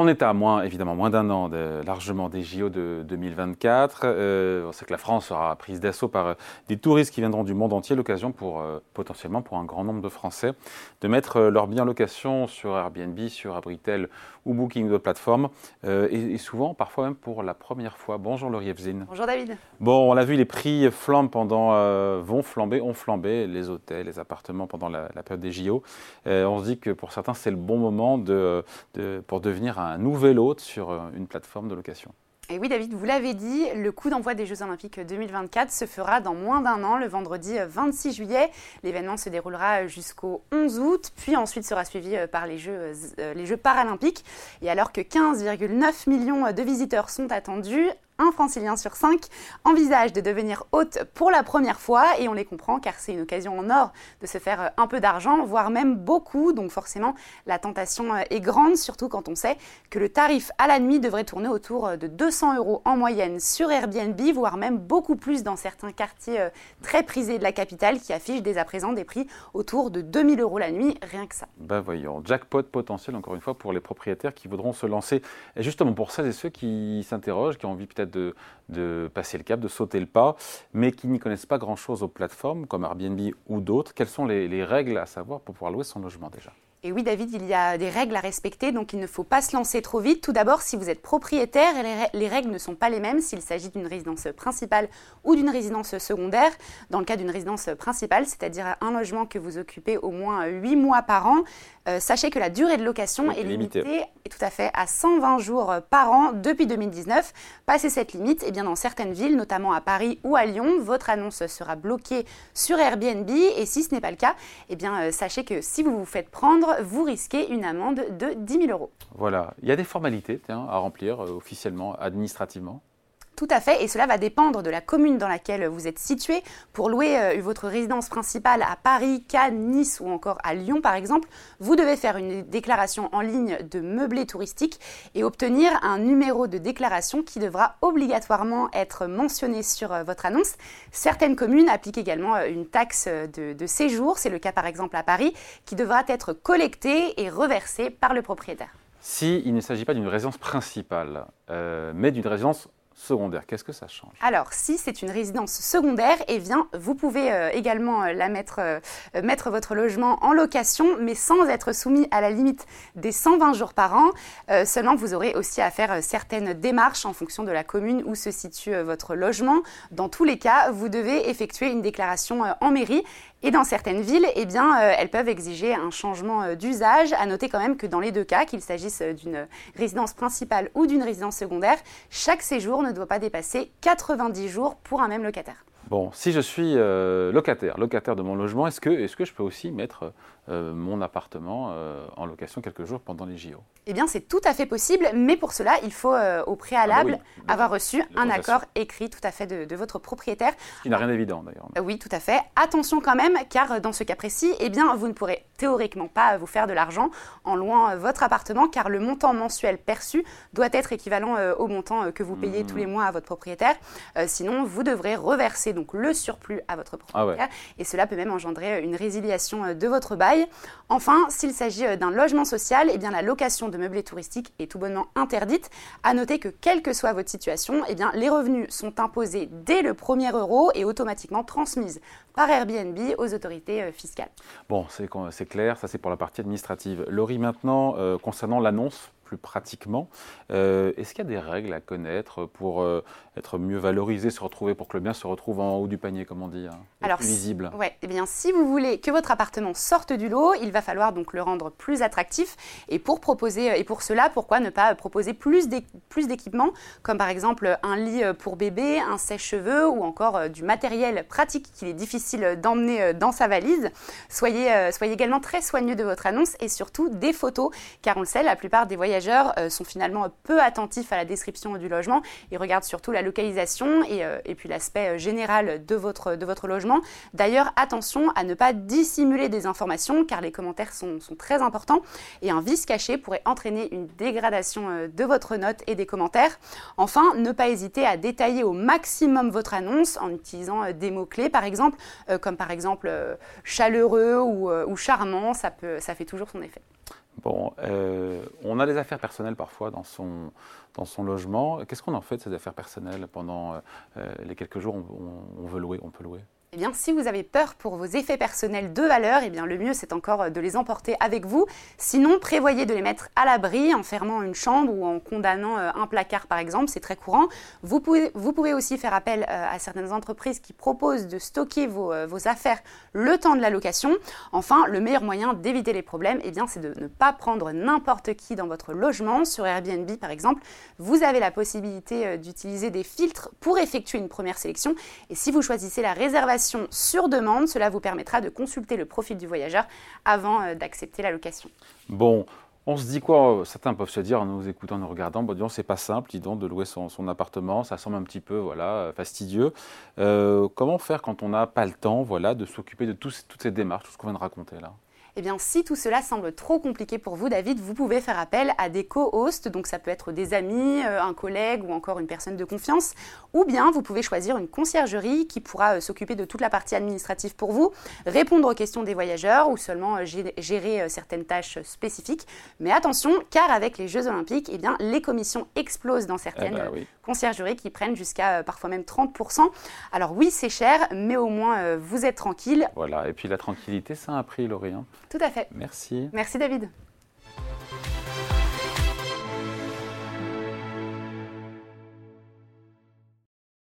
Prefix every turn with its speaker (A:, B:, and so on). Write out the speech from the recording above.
A: On est à moins, évidemment, moins d'un an de, largement des JO de 2024. Euh, on sait que la France sera prise d'assaut par euh, des touristes qui viendront du monde entier. L'occasion pour, euh, potentiellement, pour un grand nombre de Français, de mettre leur bien en location sur Airbnb, sur Abritel ou Booking de plateforme. Et, souvent, parfois même pour la première fois. Bonjour Laurie Evzine.
B: Bonjour David.
A: Bon, on l'a vu, les prix flambent pendant, vont flamber, ont flambé, les hôtels, les appartements pendant la, période des JO. on se dit que pour certains, c'est le bon moment de, de, pour devenir un nouvel hôte sur euh, une plateforme de location.
B: Et oui, David, vous l'avez dit, le coup d'envoi des Jeux Olympiques 2024 se fera dans moins d'un an, le vendredi 26 juillet. L'événement se déroulera jusqu'au 11 août, puis ensuite sera suivi euh, par les Jeux, euh, les Jeux paralympiques. Et alors que 15,9 millions de visiteurs sont attendus, un francilien sur cinq envisage de devenir hôte pour la première fois et on les comprend car c'est une occasion en or de se faire euh, un peu d'argent, voire même beaucoup. Donc forcément, la tentation euh, est grande, surtout quand on sait que le tarif à la nuit devrait tourner autour euh, de 200 euros en moyenne sur Airbnb, voire même beaucoup plus dans certains quartiers très prisés de la capitale qui affichent dès à présent des prix autour de 2000 euros la nuit, rien que ça.
A: Ben voyons, jackpot potentiel encore une fois pour les propriétaires qui voudront se lancer. Et justement pour celles et ceux qui s'interrogent, qui ont envie peut-être de, passer le cap, de sauter le pas, mais qui n'y connaissent pas grand-chose aux plateformes comme Airbnb ou d'autres. Quelles sont les règles à savoir pour pouvoir louer son logement déjà?
B: Et oui, David, il y a des règles à respecter, donc il ne faut pas se lancer trop vite. Tout d'abord, si vous êtes propriétaire, les règles ne sont pas les mêmes s'il s'agit d'une résidence principale ou d'une résidence secondaire. Dans le cas d'une résidence principale, c'est-à-dire un logement que vous occupez au moins 8 mois par an, euh, sachez que la durée de location est limitée et tout à fait à 120 jours par an depuis 2019. Passé cette limite, et eh bien dans certaines villes, notamment à Paris ou à Lyon, votre annonce sera bloquée sur Airbnb. Et si ce n'est pas le cas, eh bien euh, sachez que si vous vous faites prendre, vous risquez une amende de 10 000 euros.
A: Voilà, il y a des formalités à remplir euh, officiellement, administrativement.
B: Tout à fait, et cela va dépendre de la commune dans laquelle vous êtes situé. Pour louer euh, votre résidence principale à Paris, Cannes, Nice ou encore à Lyon par exemple, vous devez faire une déclaration en ligne de meublé touristique et obtenir un numéro de déclaration qui devra obligatoirement être mentionné sur euh, votre annonce. Certaines communes appliquent également euh, une taxe de, séjour, c'est le cas par exemple à Paris, qui devra être collectée et reversée par le propriétaire.
A: S'il il ne s'agit pas d'une résidence principale, mais d'une résidence secondaire, qu'est-ce que ça change?
B: Alors, si c'est une résidence secondaire, eh bien, vous pouvez euh, également euh, la mettre, euh, mettre votre logement en location, mais sans être soumis à la limite des 120 jours par an. seulement, vous aurez aussi à faire certaines démarches en fonction de la commune où se situe votre logement. Dans tous les cas, vous devez effectuer une déclaration en mairie et dans certaines villes, eh bien, euh, elles peuvent exiger un changement euh, d'usage. À noter quand même que dans les deux cas, qu'il s'agisse euh, d'une résidence principale ou d'une résidence secondaire, chaque séjour ne doit pas dépasser 90 jours pour un même locataire.
A: Bon, si je suis locataire, locataire de mon logement, est -ce que je peux aussi mettre euh, mon appartement euh, en location quelques jours pendant les JO
B: Eh bien, c'est tout à fait possible, mais pour cela, il faut euh, au préalable ah bah avoir reçu un accord écrit tout à fait de, votre propriétaire.
A: Ce qui n'a rien d'évident d'ailleurs.
B: oui, tout à fait. Attention quand même, car dans ce cas précis, eh bien, vous ne pourrez théoriquement pas vous faire de l'argent en louant votre appartement, car le montant mensuel perçu doit être équivalent au montant que vous payez tous les hmm. mois à votre propriétaire. sinon, vous devrez reverser donc le surplus à votre ah propriétaire, et cela peut même engendrer une résiliation de votre bail. Enfin, s'il s'agit euh, d'un logement social, eh la location de meublés touristiques est tout bonnement interdite. À noter que quelle que soit votre situation, eh les revenus sont imposés dès le premier euro et automatiquement transmises par Airbnb aux autorités euh, fiscales.
A: Bon, c'est clair, ça c'est pour la partie administrative. Laurie, maintenant, euh, concernant l'annonce plus pratiquement. Euh, est-ce qu'il y a des règles à connaître pour euh, être mieux valorisé, se retrouver, pour que le bien se retrouve en haut du panier, comme on dit, hein,
B: Alors,
A: plus visible
B: ouais, eh bien, si vous voulez que votre appartement sorte du lot, il va falloir donc le rendre plus attractif. Et pour proposer, et pour cela, pourquoi ne pas proposer plus d'équipements, comme par exemple un lit pour bébé, un sèche-cheveux ou encore euh, du matériel pratique qu'il est difficile d'emmener dans sa valise. Soyez, soyez également très soigneux de votre annonce et surtout des photos, car on le sait, la plupart des voyageurs euh, sont finalement peu attentifs à la description du logement. Ils regardent surtout la localisation et, euh, puis l'aspect euh, général de votre, de votre logement. D'ailleurs, attention à ne pas dissimuler des informations car les commentaires sont, sont très importants et un vice caché pourrait entraîner une dégradation de votre note et des commentaires. Enfin, ne pas hésiter à détailler au maximum votre annonce en utilisant des mots-clés par exemple, comme par exemple chaleureux ou, ou charmant, ça, peut, ça fait toujours son effet.
A: Bon, euh, on a des affaires personnelles parfois dans son, logement. Qu'est-ce qu'on en fait de ces affaires personnelles pendant euh, les quelques jours où on, veut louer, on peut louer?
B: Si vous avez peur pour vos effets personnels de valeur, eh le mieux c'est encore de les emporter avec vous. Sinon, prévoyez de les mettre à l'abri en fermant une chambre ou en condamnant euh, un placard par exemple, c'est très courant. Vous pouvez, aussi faire appel euh, à certaines entreprises qui proposent de stocker vos, euh, affaires le temps de la location. Enfin, le meilleur moyen d'éviter les problèmes, eh c'est de ne pas prendre n'importe qui dans votre logement. Sur Airbnb par exemple, vous avez la possibilité d'utiliser des filtres pour effectuer une première sélection. Et si vous choisissez la réservation sur demande. Cela vous permettra de consulter le profil du voyageur avant euh, d'accepter la location.
A: Bon, on se dit quoi? Certains peuvent se dire en nous écoutant, en nous regardant, bon, c'est pas simple, dis donc, de louer son, appartement, ça semble un petit peu voilà, fastidieux. Euh, comment faire quand on n'a pas le temps voilà, de s'occuper de toutes ces démarches, tout ce qu'on vient de raconter là?
B: Eh bien, si tout cela semble trop compliqué pour vous, David, vous pouvez faire appel à des co-hosts, donc ça peut être des amis, euh, un collègue ou encore une personne de confiance, ou bien vous pouvez choisir une conciergerie qui pourra euh, s'occuper de toute la partie administrative pour vous, répondre aux questions des voyageurs ou seulement euh, gérer certaines tâches spécifiques. Mais attention, car avec les Jeux Olympiques, eh bien, les commissions explosent dans certaines eh ben conciergeries qui prennent jusqu'à parfois même 30%. Alors oui, c'est cher, mais au moins vous êtes tranquille.
A: Voilà, et puis la tranquillité, ça a un prix, Laurie.
B: Tout à fait.
A: Merci.
B: Merci David.